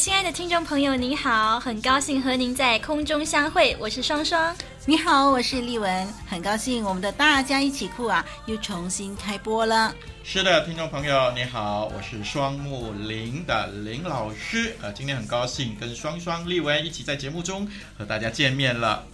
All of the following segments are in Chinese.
亲爱的听众朋友，您好，很高兴和您在空中相会，我是双双。你好，我是丽文，很高兴我们的大家一起酷啊，又重新开播了。是的，听众朋友你好，我是双木林的林老师，呃，今天很高兴跟双双、丽文一起在节目中和大家见面了。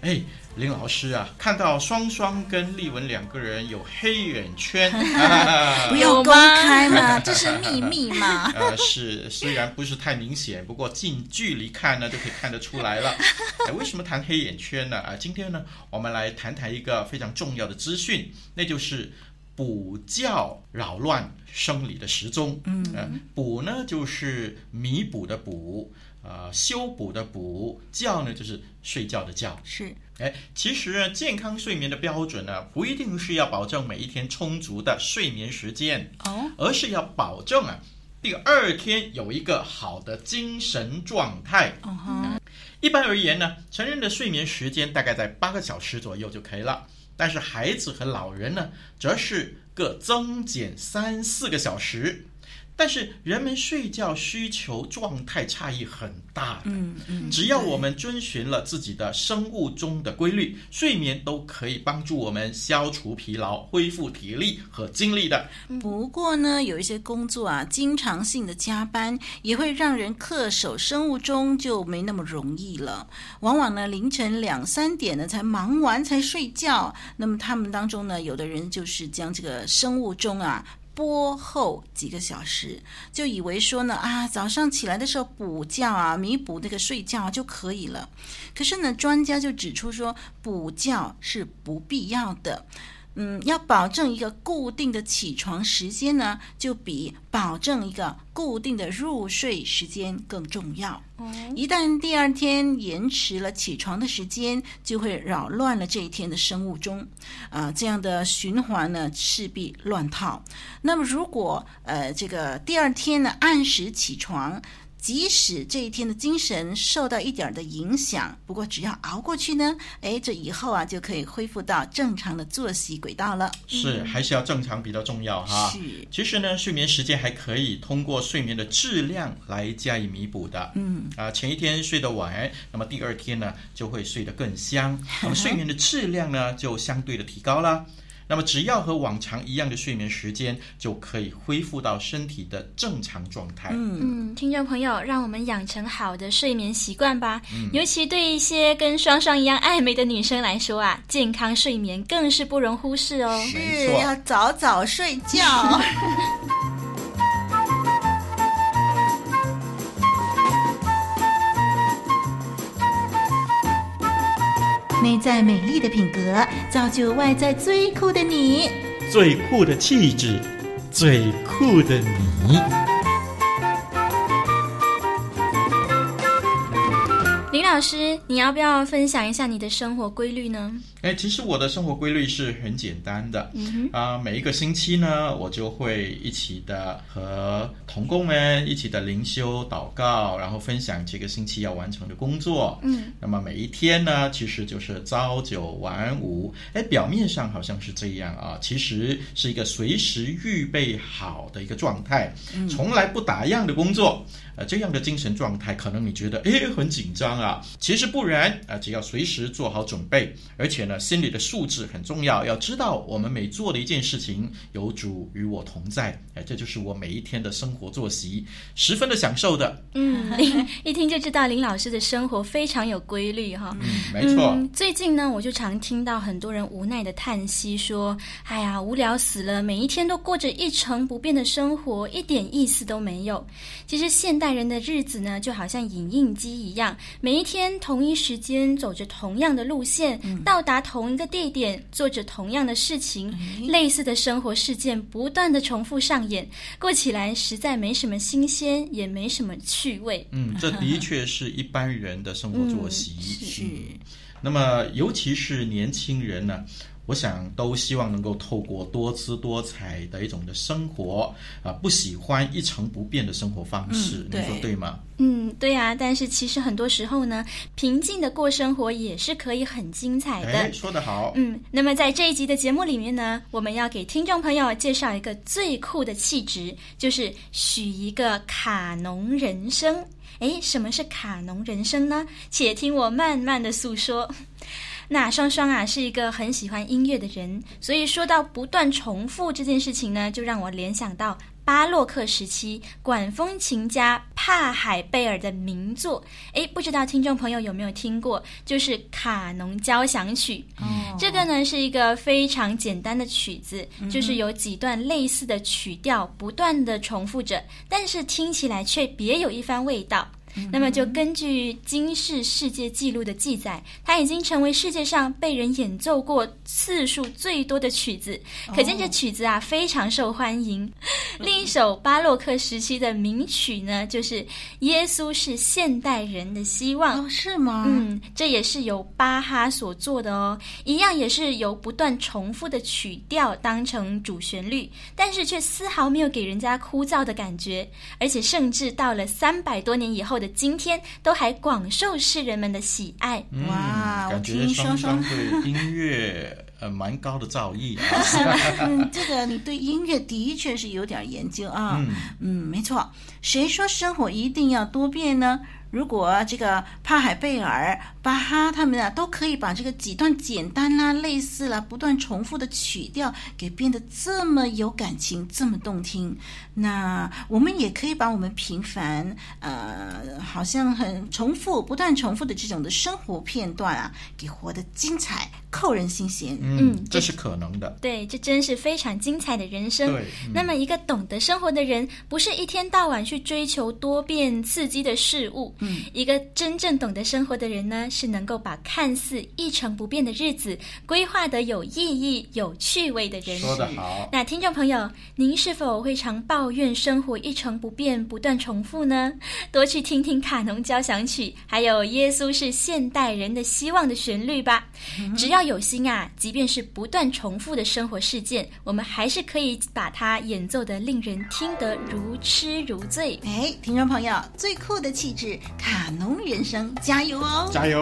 哎，林老师啊，看到双双跟丽文两个人有黑眼圈，不要公开嘛，这是秘密嘛。呃，是，虽然不是太明显，不过近距离看呢，就可以看得出来了。哎，为什么谈黑眼圈呢？啊，今天呢，我们来谈谈一个非常重要的资讯，那就是补觉扰乱生理的时钟。嗯，呃，补呢就是弥补的补。呃，修补的补，觉呢就是睡觉的觉。是，哎，其实健康睡眠的标准呢，不一定是要保证每一天充足的睡眠时间，哦，而是要保证啊，第二天有一个好的精神状态。哦哈，一般而言呢，成人的睡眠时间大概在八个小时左右就可以了，但是孩子和老人呢，则是各增减三四个小时。但是人们睡觉需求状态差异很大的，嗯嗯，只要我们遵循了自己的生物钟的规律，睡眠都可以帮助我们消除疲劳、恢复体力和精力的。不过呢，有一些工作啊，经常性的加班也会让人恪守生物钟就没那么容易了。往往呢，凌晨两三点呢才忙完才睡觉。那么他们当中呢，有的人就是将这个生物钟啊。播后几个小时，就以为说呢啊，早上起来的时候补觉啊，弥补那个睡觉就可以了。可是呢，专家就指出说，补觉是不必要的。嗯，要保证一个固定的起床时间呢，就比保证一个固定的入睡时间更重要。一旦第二天延迟了起床的时间，就会扰乱了这一天的生物钟。啊、呃，这样的循环呢，势必乱套。那么，如果呃这个第二天呢，按时起床。即使这一天的精神受到一点的影响，不过只要熬过去呢，哎，这以后啊就可以恢复到正常的作息轨道了。是，还是要正常比较重要哈。是，其实呢，睡眠时间还可以通过睡眠的质量来加以弥补的。嗯啊，前一天睡得晚，那么第二天呢就会睡得更香，那么 睡眠的质量呢就相对的提高了。那么，只要和往常一样的睡眠时间，就可以恢复到身体的正常状态。嗯嗯，听众朋友，让我们养成好的睡眠习惯吧。嗯，尤其对一些跟双双一样爱美的女生来说啊，健康睡眠更是不容忽视哦。是，要早早睡觉。内在美丽的品格，造就外在最酷的你。最酷的气质，最酷的你。老师，你要不要分享一下你的生活规律呢？哎，其实我的生活规律是很简单的，啊，每一个星期呢，我就会一起的和同工们一起的灵修祷告，然后分享这个星期要完成的工作。嗯，那么每一天呢，其实就是朝九晚五。哎，表面上好像是这样啊，其实是一个随时预备好的一个状态，从来不打烊的工作。呃，这样的精神状态，可能你觉得诶很紧张啊，其实不然啊，只要随时做好准备，而且呢。心理的素质很重要，要知道我们每做的一件事情，有主与我同在，哎，这就是我每一天的生活作息，十分的享受的。嗯，一听就知道林老师的生活非常有规律哈。嗯，没错。嗯，最近呢，我就常听到很多人无奈的叹息，说：“哎呀，无聊死了，每一天都过着一成不变的生活，一点意思都没有。”其实现代人的日子呢，就好像影印机一样，每一天同一时间走着同样的路线，嗯，到达。同一个地点做着同样的事情，类似的生活事件不断的重复上演，过起来实在没什么新鲜，也没什么趣味。嗯，这的确是一般人的生活作息。嗯、是。那么，尤其是年轻人呢，我想都希望能够透过多姿多彩的一种的生活啊，不喜欢一成不变的生活方式，嗯、你说对吗？嗯，对啊。但是其实很多时候呢，平静的过生活也是可以很精彩的。哎，说得好。嗯，那么在这一集的节目里面呢，我们要给听众朋友介绍一个最酷的气质，就是许一个卡农人生。哎，什么是卡农人生呢？且听我慢慢的诉说。那双双啊是一个很喜欢音乐的人，所以说到不断重复这件事情呢，就让我联想到巴洛克时期管风琴家帕海贝尔的名作。诶，不知道听众朋友有没有听过？就是《卡农交响曲》。哦，这个呢是一个非常简单的曲子，就是有几段类似的曲调不断的重复着，但是听起来却别有一番味道。那么，就根据金氏世界纪录的记载，它已经成为世界上被人演奏过次数最多的曲子，可见这曲子啊非常受欢迎。另一首巴洛克时期的名曲呢，就是《耶稣是现代人的希望》。哦，是吗？嗯，这也是由巴哈所做的哦，一样也是由不断重复的曲调当成主旋律，但是却丝毫没有给人家枯燥的感觉，而且甚至到了三百多年以后的今天都还广受世人们的喜爱。嗯、哇，感觉双双 对音乐呃蛮高的造诣啊。嗯，这个你对音乐的确是有点研究啊。嗯，嗯，没错。谁说生活一定要多变呢？如果这个帕海贝尔、巴哈他们啊，都可以把这个几段简单啦、类似啦、不断重复的曲调给变得这么有感情、这么动听，那我们也可以把我们平凡、呃，好像很重复、不断重复的这种的生活片段啊，给活得精彩、扣人心弦。嗯，这是可能的。对，这真是非常精彩的人生。对，嗯、那么一个懂得生活的人，不是一天到晚去追求多变刺激的事物。嗯，一个真正懂得生活的人呢，是能够把看似一成不变的日子规划得有意义、有趣味的人。说得好。那听众朋友，您是否会常抱怨生活一成不变、不断重复呢？多去听听卡农交响曲，还有耶稣是现代人的希望的旋律吧。嗯、只要有心啊，即便是不断重复的生活事件，我们还是可以把它演奏得令人听得如痴如醉。哎，听众朋友，最酷的气质。卡农人生，加油哦！加油！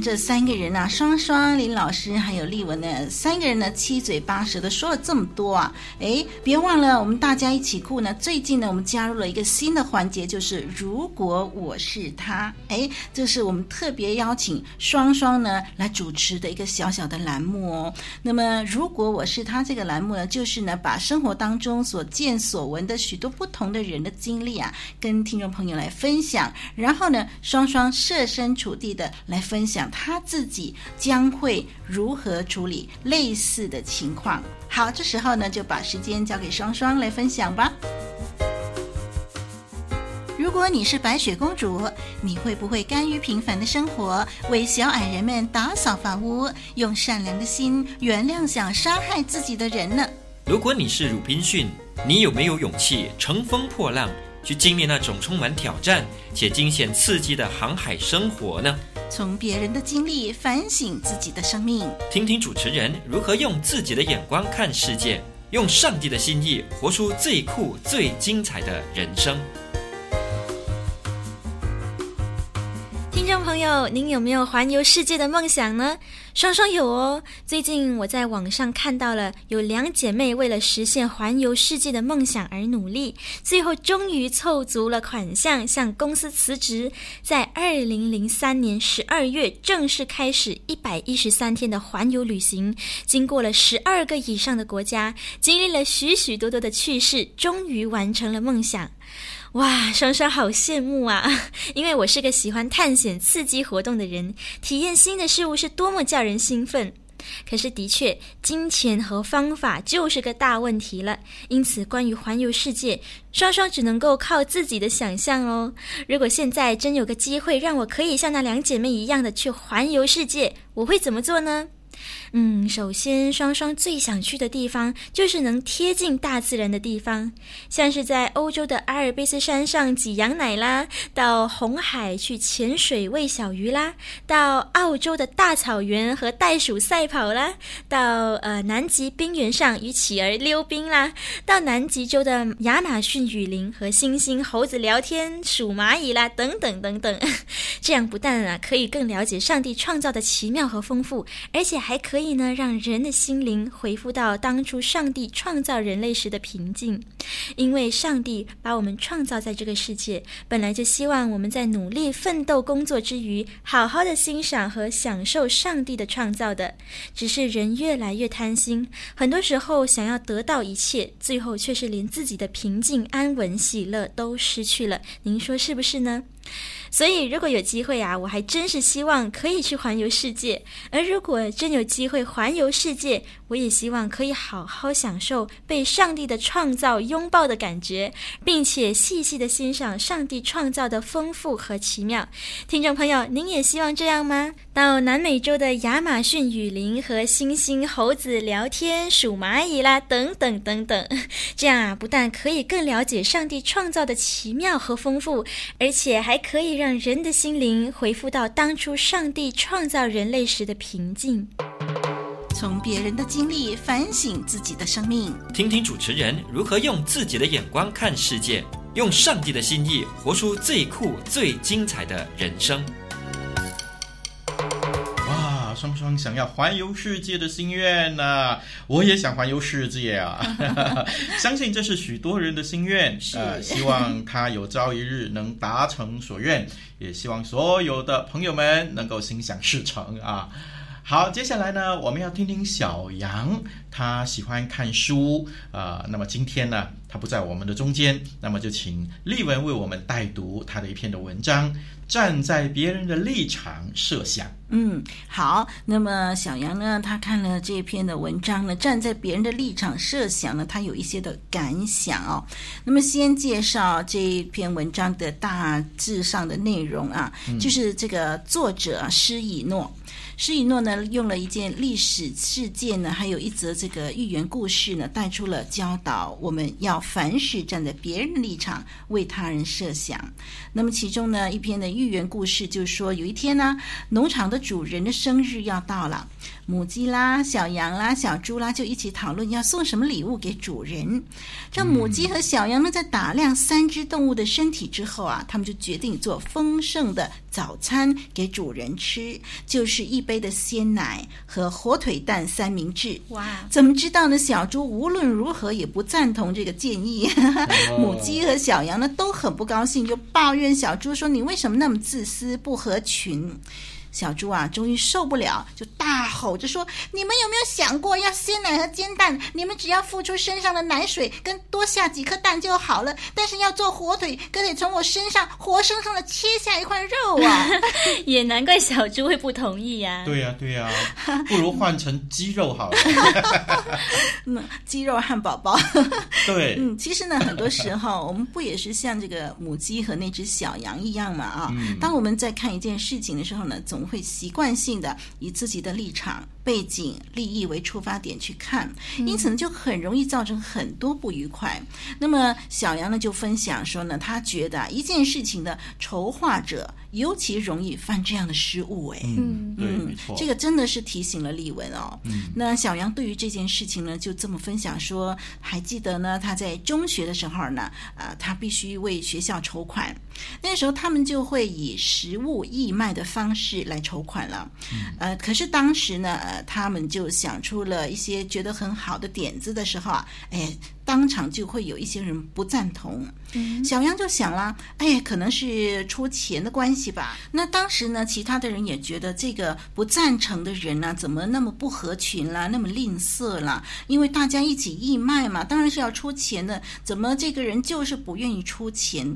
这三个人啊，双双、林老师还有丽文呢，三个人呢七嘴八舌的说了这么多啊！哎，别忘了，我们大家一起酷呢。最近呢，我们加入了一个新的环节，就是如果我是他，哎，这是我们特别邀请双双呢来主持的一个小小的栏目哦。那么，如果我是他这个栏目呢，就是呢把生活当中所见所闻的许多不同的人的经历啊，跟听众朋友来分享，然后呢，双双设身处地的来分享。他自己将会如何处理类似的情况。好，这时候呢，就把时间交给双双来分享吧。如果你是白雪公主，你会不会甘于平凡的生活，为小矮人们打扫房屋，用善良的心原谅想杀害自己的人呢？如果你是鲁滨逊，你有没有勇气乘风破浪，去经历那种充满挑战且惊险刺激的航海生活呢？从别人的经历反省自己的生命，听听主持人如何用自己的眼光看世界，用上帝的心意活出最酷、最精彩的人生。听众朋友，您有没有环游世界的梦想呢？双双有哦。最近我在网上看到了有两姐妹为了实现环游世界的梦想而努力，最后终于凑足了款项，向公司辞职，在二零零三年十二月正式开始一百一十三天的环游旅行，经过了十二个以上的国家，经历了许许多多的趣事，终于完成了梦想。哇，双双好羡慕啊！因为我是个喜欢探险、刺激活动的人，体验新的事物是多么叫人兴奋。可是的确，金钱和方法就是个大问题了。因此，关于环游世界，双双只能够靠自己的想象哦。如果现在真有个机会，让我可以像那两姐妹一样的去环游世界，我会怎么做呢？嗯，首先，双双最想去的地方就是能贴近大自然的地方，像是在欧洲的阿尔卑斯山上挤羊奶啦，到红海去潜水喂小鱼啦，到澳洲的大草原和袋鼠赛跑啦，到呃南极冰原上与企鹅溜冰啦，到南极洲的亚马逊雨林和猩猩、猴子聊天、数蚂蚁啦，等等等等。这样不但啊可以更了解上帝创造的奇妙和丰富，而且还可。可以呢，让人的心灵恢复到当初上帝创造人类时的平静，因为上帝把我们创造在这个世界，本来就希望我们在努力奋斗工作之余，好好的欣赏和享受上帝的创造的。只是人越来越贪心，很多时候想要得到一切，最后却是连自己的平静、安稳、喜乐都失去了。您说是不是呢？所以，如果有机会啊，我还真是希望可以去环游世界。而如果真有机会环游世界，我也希望可以好好享受被上帝的创造拥抱的感觉，并且细细的欣赏上帝创造的丰富和奇妙。听众朋友，您也希望这样吗？到南美洲的亚马逊雨林和猩猩、猴子聊天、数蚂蚁啦，等等等等，这样啊，不但可以更了解上帝创造的奇妙和丰富，而且还可以让人的心灵恢复到当初上帝创造人类时的平静。从别人的经历反省自己的生命，听听主持人如何用自己的眼光看世界，用上帝的心意活出最酷、最精彩的人生。双双想要环游世界的心愿呢、啊？我也想环游世界啊！相信这是许多人的心愿，呃，希望他有朝一日能达成所愿，也希望所有的朋友们能够心想事成啊！好，接下来呢，我们要听听小杨，他喜欢看书啊、呃。那么今天呢，他不在我们的中间，那么就请丽文为我们带读他的一篇的文章。站在别人的立场设想。嗯，好。那么小杨呢，他看了这篇的文章呢，站在别人的立场设想呢，他有一些的感想哦。那么先介绍这篇文章的大致上的内容啊，嗯、就是这个作者施以诺。施以诺呢，用了一件历史事件呢，还有一则这个寓言故事呢，带出了教导我们要凡事站在别人的立场为他人设想。那么其中呢，一篇的寓言故事就是说，有一天呢，农场的主人的生日要到了。母鸡啦、小羊啦、小猪啦，就一起讨论要送什么礼物给主人。这母鸡和小羊呢，在打量三只动物的身体之后啊，他们就决定做丰盛的早餐给主人吃，就是一杯的鲜奶和火腿蛋三明治。哇！怎么知道呢？小猪无论如何也不赞同这个建议。母鸡和小羊呢，都很不高兴，就抱怨小猪说：“你为什么那么自私，不合群？”小猪啊，终于受不了，就大吼着说：“你们有没有想过，要鲜奶和煎蛋，你们只要付出身上的奶水，跟多下几颗蛋就好了。但是要做火腿，可得从我身上活生生的切下一块肉啊！”也难怪小猪会不同意呀、啊。对呀、啊，对呀、啊，不如换成鸡肉好了。嗯，鸡肉汉堡包。对，嗯，其实呢，很多时候我们不也是像这个母鸡和那只小羊一样嘛？啊，嗯、当我们在看一件事情的时候呢，总会习惯性的以自己的立场、背景、利益为出发点去看，因此呢，就很容易造成很多不愉快。嗯、那么小杨呢就分享说呢，他觉得一件事情的筹划者尤其容易犯这样的失误。哎，嗯，对，没错，这个真的是提醒了丽文哦。嗯，那小杨对于这件事情呢，就这么分享说，还记得呢，他在中学的时候呢，啊、呃，他必须为学校筹款，那时候他们就会以实物义卖的方式来筹款了。嗯，呃，可是当时呢，呃，他们就想出了一些觉得很好的点子的时候啊，哎。当场就会有一些人不赞同。嗯、小杨就想了，哎，可能是出钱的关系吧。那当时呢，其他的人也觉得这个不赞成的人呢，怎么那么不合群啦，那么吝啬啦？因为大家一起义卖嘛，当然是要出钱的。怎么这个人就是不愿意出钱？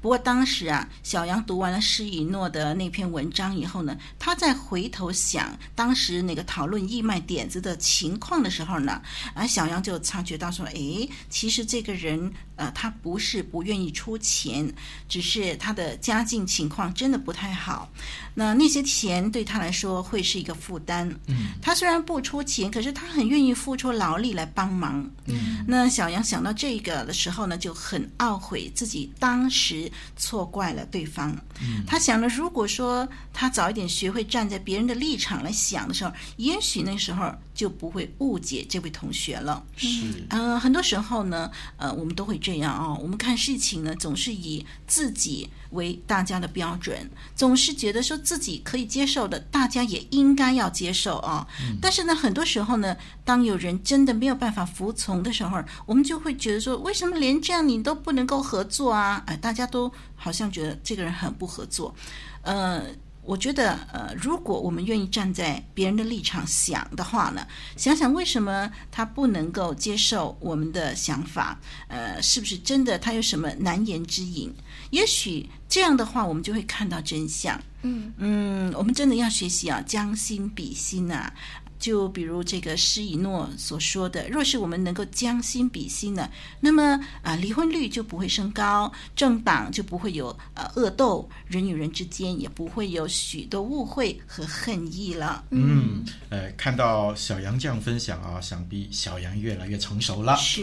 不过当时啊，小杨读完了施以诺的那篇文章以后呢，他再回头想当时那个讨论义卖点子的情况的时候呢，啊，小杨就察觉到说，哎，其实这个人呃，他不是不愿意出钱，只是他的家境情况真的不太好。那那些钱对他来说会是一个负担。嗯，他虽然不出钱，可是他很愿意付出劳力来帮忙。嗯，那小杨想到这个的时候呢，就很懊悔自己当时错怪了对方。嗯，他想着，如果说他早一点学会站在别人的立场来想的时候，也许那时候就不会误解这位同学了。是，嗯，呃，很多时候呢，呃，我们都会这样啊，哦，我们看事情呢，总是以自己为大家的标准，总是觉得说自己可以接受的，大家也应该要接受啊。嗯。但是呢，很多时候呢，当有人真的没有办法服从的时候，我们就会觉得说，为什么连这样你都不能够合作啊？哎，大家都好像觉得这个人很不合作，呃。我觉得，呃，如果我们愿意站在别人的立场想的话呢，想想为什么他不能够接受我们的想法，呃，是不是真的他有什么难言之隐？也许这样的话，我们就会看到真相。嗯嗯，我们真的要学习啊，将心比心啊。就比如这个施以诺所说的，若是我们能够将心比心呢，那么啊，离婚率就不会升高，政党就不会有呃恶斗，人与人之间也不会有许多误会和恨意了。嗯，呃，看到小杨这样分享啊，想必小杨越来越成熟了。是，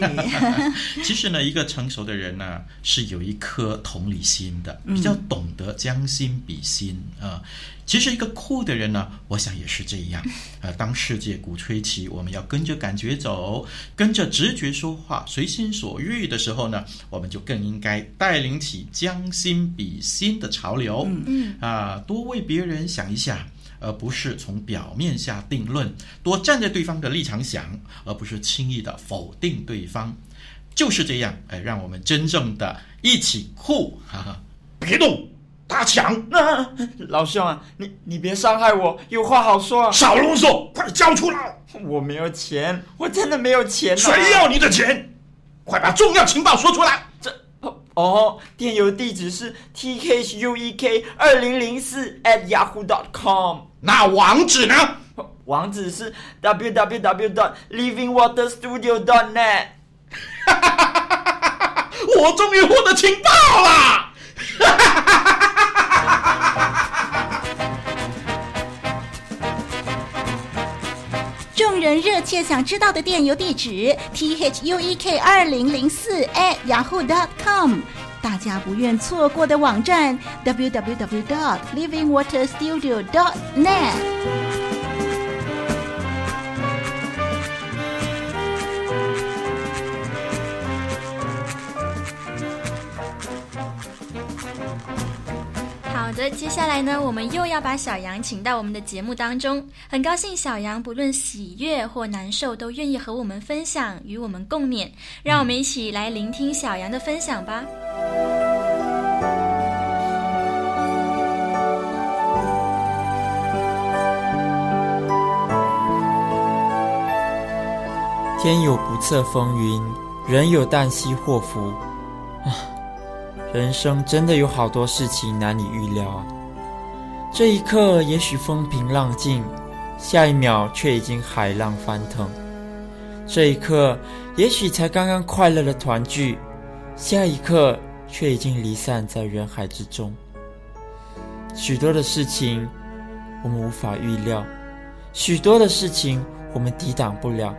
其实呢，一个成熟的人呢，是有一颗同理心的，比较懂得将心比心啊。呃其实一个酷的人呢，我想也是这样。呃，当世界鼓吹起我们要跟着感觉走，跟着直觉说话，随心所欲的时候呢，我们就更应该带领起将心比心的潮流。嗯嗯。啊，多为别人想一想，而不是从表面下定论；多站在对方的立场想，而不是轻易的否定对方。就是这样，哎，让我们真正的一起酷！哈哈，别动。大强，啊，老兄啊，你你别伤害我，有话好说啊！少啰嗦，快交出来！我没有钱，我真的没有钱啊。谁要你的钱？快把重要情报说出来！这哦，电邮地址是 t h u e k 二零零四 at yahoo dot com。那网址呢？网址是 w w w dot living water studio dot net。哈哈哈哈哈哈！我终于获得情报了！人热切想知道的电邮地址：t h u e k 二零零四 at yahoo dot com。大家不愿错过的网站：w w w dot living water studio dot net。接下来呢，我们又要把小杨请到我们的节目当中。很高兴小杨不论喜悦或难受，都愿意和我们分享，与我们共勉。让我们一起来聆听小杨的分享吧。天有不测风云，人有旦夕祸福。啊。人生真的有好多事情难以预料啊！这一刻也许风平浪静，下一秒却已经海浪翻腾；这一刻也许才刚刚快乐的团聚，下一刻却已经离散在人海之中。许多的事情我们无法预料，许多的事情我们抵挡不了。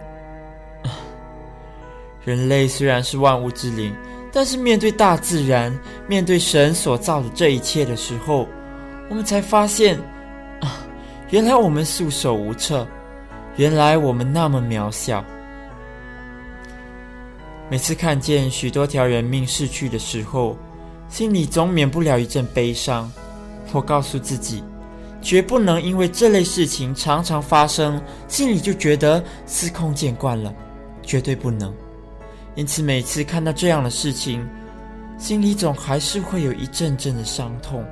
人类虽然是万物之灵。但是面对大自然，面对神所造的这一切的时候，我们才发现，啊，原来我们束手无策，原来我们那么渺小。每次看见许多条人命逝去的时候，心里总免不了一阵悲伤。我告诉自己，绝不能因为这类事情常常发生，心里就觉得司空见惯了，绝对不能。因此每次看到这样的事情，心里总还是会有一阵阵的伤痛。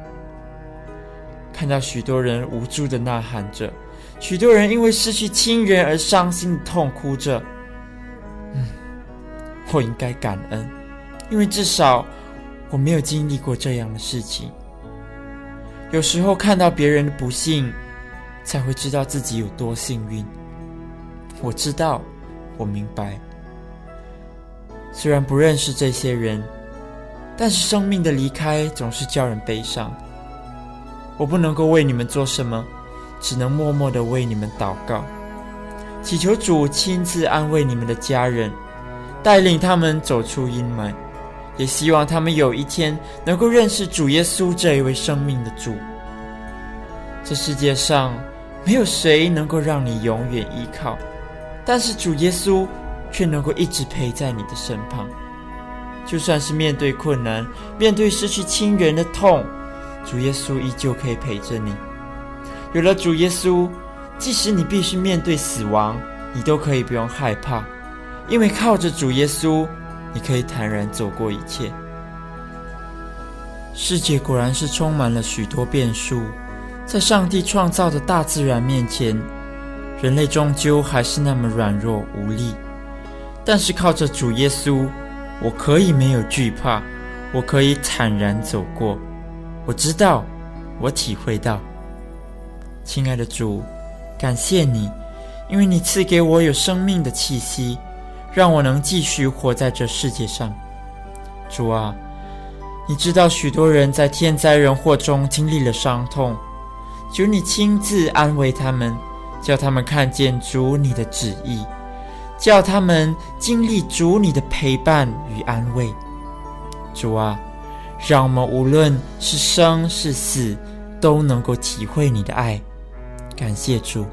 看到许多人无助的呐喊着，许多人因为失去亲人而伤心痛哭着。嗯，我应该感恩，因为至少我没有经历过这样的事情。有时候看到别人的不幸，才会知道自己有多幸运。我知道，我明白。虽然不认识这些人，但是生命的离开总是叫人悲伤。我不能够为你们做什么，只能默默的为你们祷告，祈求主亲自安慰你们的家人，带领他们走出阴霾，也希望他们有一天能够认识主耶稣这一位生命的主。这世界上没有谁能够让你永远依靠，但是主耶稣却能够一直陪在你的身旁，就算是面对困难，面对失去亲人的痛。主耶稣依旧可以陪着你。有了主耶稣，即使你必须面对死亡，你都可以不用害怕，因为靠着主耶稣，你可以坦然走过一切。世界果然是充满了许多变数，在上帝创造的大自然面前，人类终究还是那么软弱无力。但是靠着主耶稣，我可以没有惧怕，我可以坦然走过。我知道，我体会到，亲爱的主，感谢你，因为你赐给我有生命的气息，让我能继续活在这世界上。主啊，你知道许多人在天灾人祸中经历了伤痛，求你亲自安慰他们，叫他们看见主你的旨意，叫他们经历主你的陪伴与安慰。主啊。让我们无论是生是死，都能够体会你的爱。感谢主。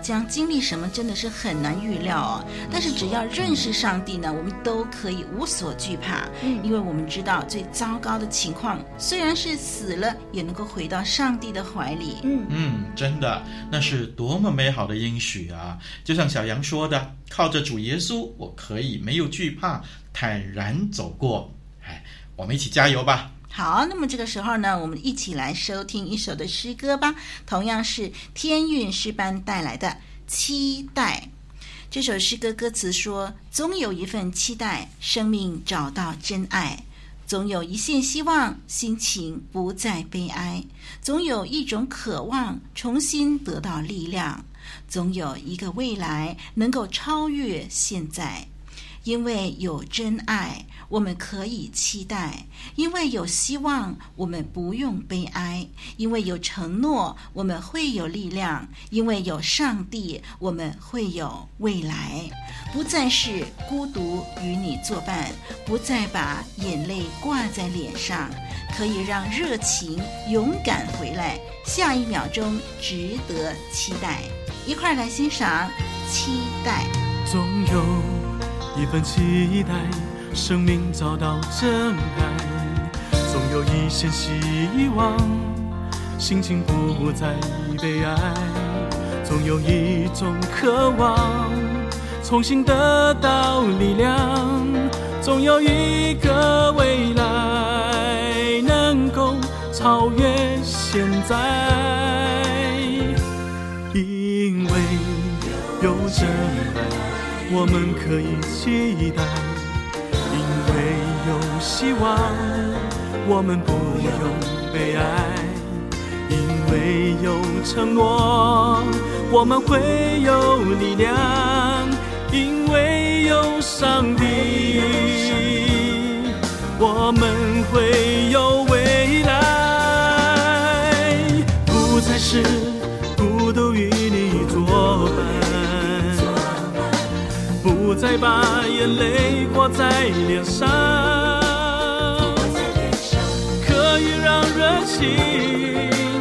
将经历什么真的是很难预料哦，但是只要认识上帝呢，我们都可以无所惧怕，因为我们知道最糟糕的情况虽然是死了，也能够回到上帝的怀里。嗯嗯，真的，那是多么美好的应许啊！就像小杨说的，靠着主耶稣，我可以没有惧怕，坦然走过。哎，我们一起加油吧！好，那么这个时候呢，我们一起来收听一首的诗歌吧。同样是天韵诗班带来的《期待》。这首诗歌歌词说：“总有一份期待，生命找到真爱；总有一线希望，心情不再悲哀；总有一种渴望，重新得到力量；总有一个未来，能够超越现在。因为有真爱。”我们可以期待，因为有希望，我们不用悲哀；因为有承诺，我们会有力量；因为有上帝，我们会有未来。不再是孤独与你作伴，不再把眼泪挂在脸上，可以让热情勇敢回来。下一秒钟值得期待，一块来欣赏期待。总有一份期待。生命找到真爱，总有一线希望，心情不再悲哀，总有一种渴望，重新得到力量，总有一个未来能够超越现在，因为有真爱，我们可以期待。希望，我们不用悲哀，因为有承诺，我们会有力量，因为有上帝，我们会有未来，不再是孤独与你作伴，不再把眼泪挂在脸上，人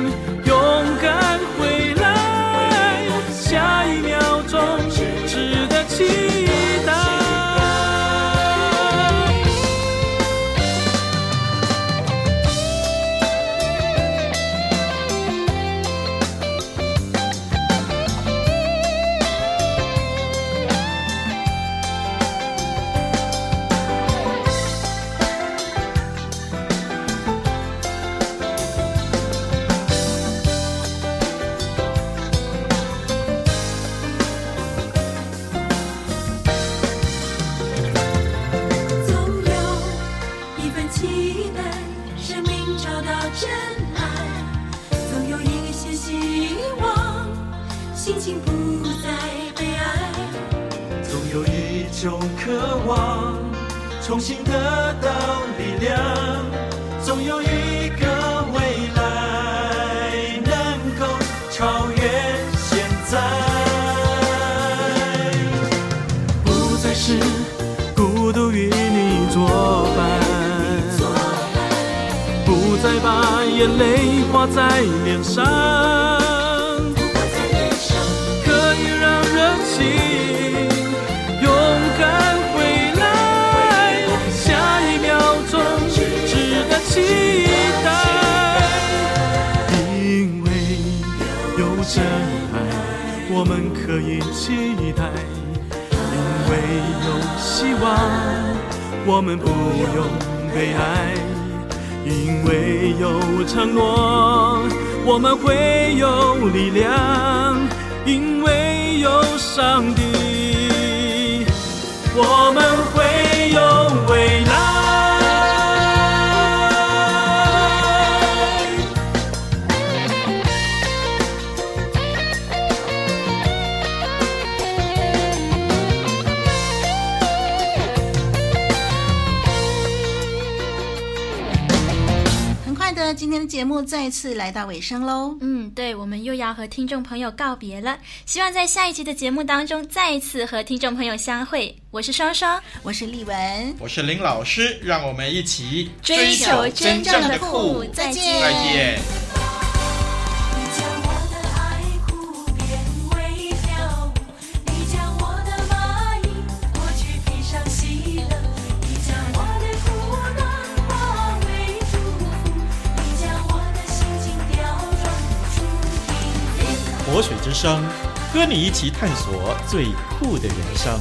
泪挂在脸上，可以让热情勇敢回来，下一秒钟值得期待。因为有真爱，我们可以期待；因为有希望，我们不用悲哀。因为有承诺；我们会有力量，因为有上帝；我们会有未来。今天的节目再次来到尾声喽。嗯，对，我们又要和听众朋友告别了。希望在下一集的节目当中再一次和听众朋友相会。我是双双，我是丽文，我是林老师，让我们一起追求真正的酷。再见，再见。生，和你一起探索最酷的人生。